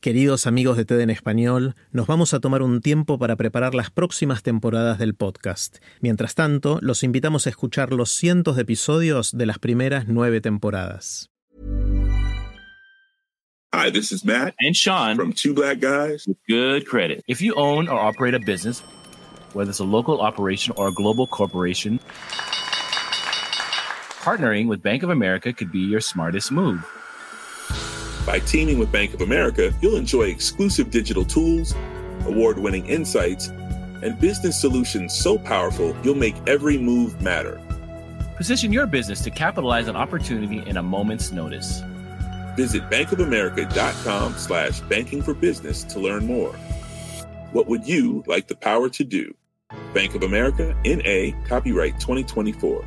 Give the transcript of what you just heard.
Queridos amigos de TED en Español, nos vamos a tomar un tiempo para preparar las próximas temporadas del podcast. Mientras tanto, los invitamos a escuchar los cientos de episodios de las primeras nueve temporadas. Hi, this is Matt and Sean from Two Black Guys with Good Credit. If you own or operate a business, whether it's a local operation or a global corporation, partnering with Bank of America could be your smartest move. By teaming with Bank of America, you'll enjoy exclusive digital tools, award winning insights, and business solutions so powerful you'll make every move matter. Position your business to capitalize on opportunity in a moment's notice. Visit bankofamerica.com slash banking for business to learn more. What would you like the power to do? Bank of America, N.A., copyright 2024.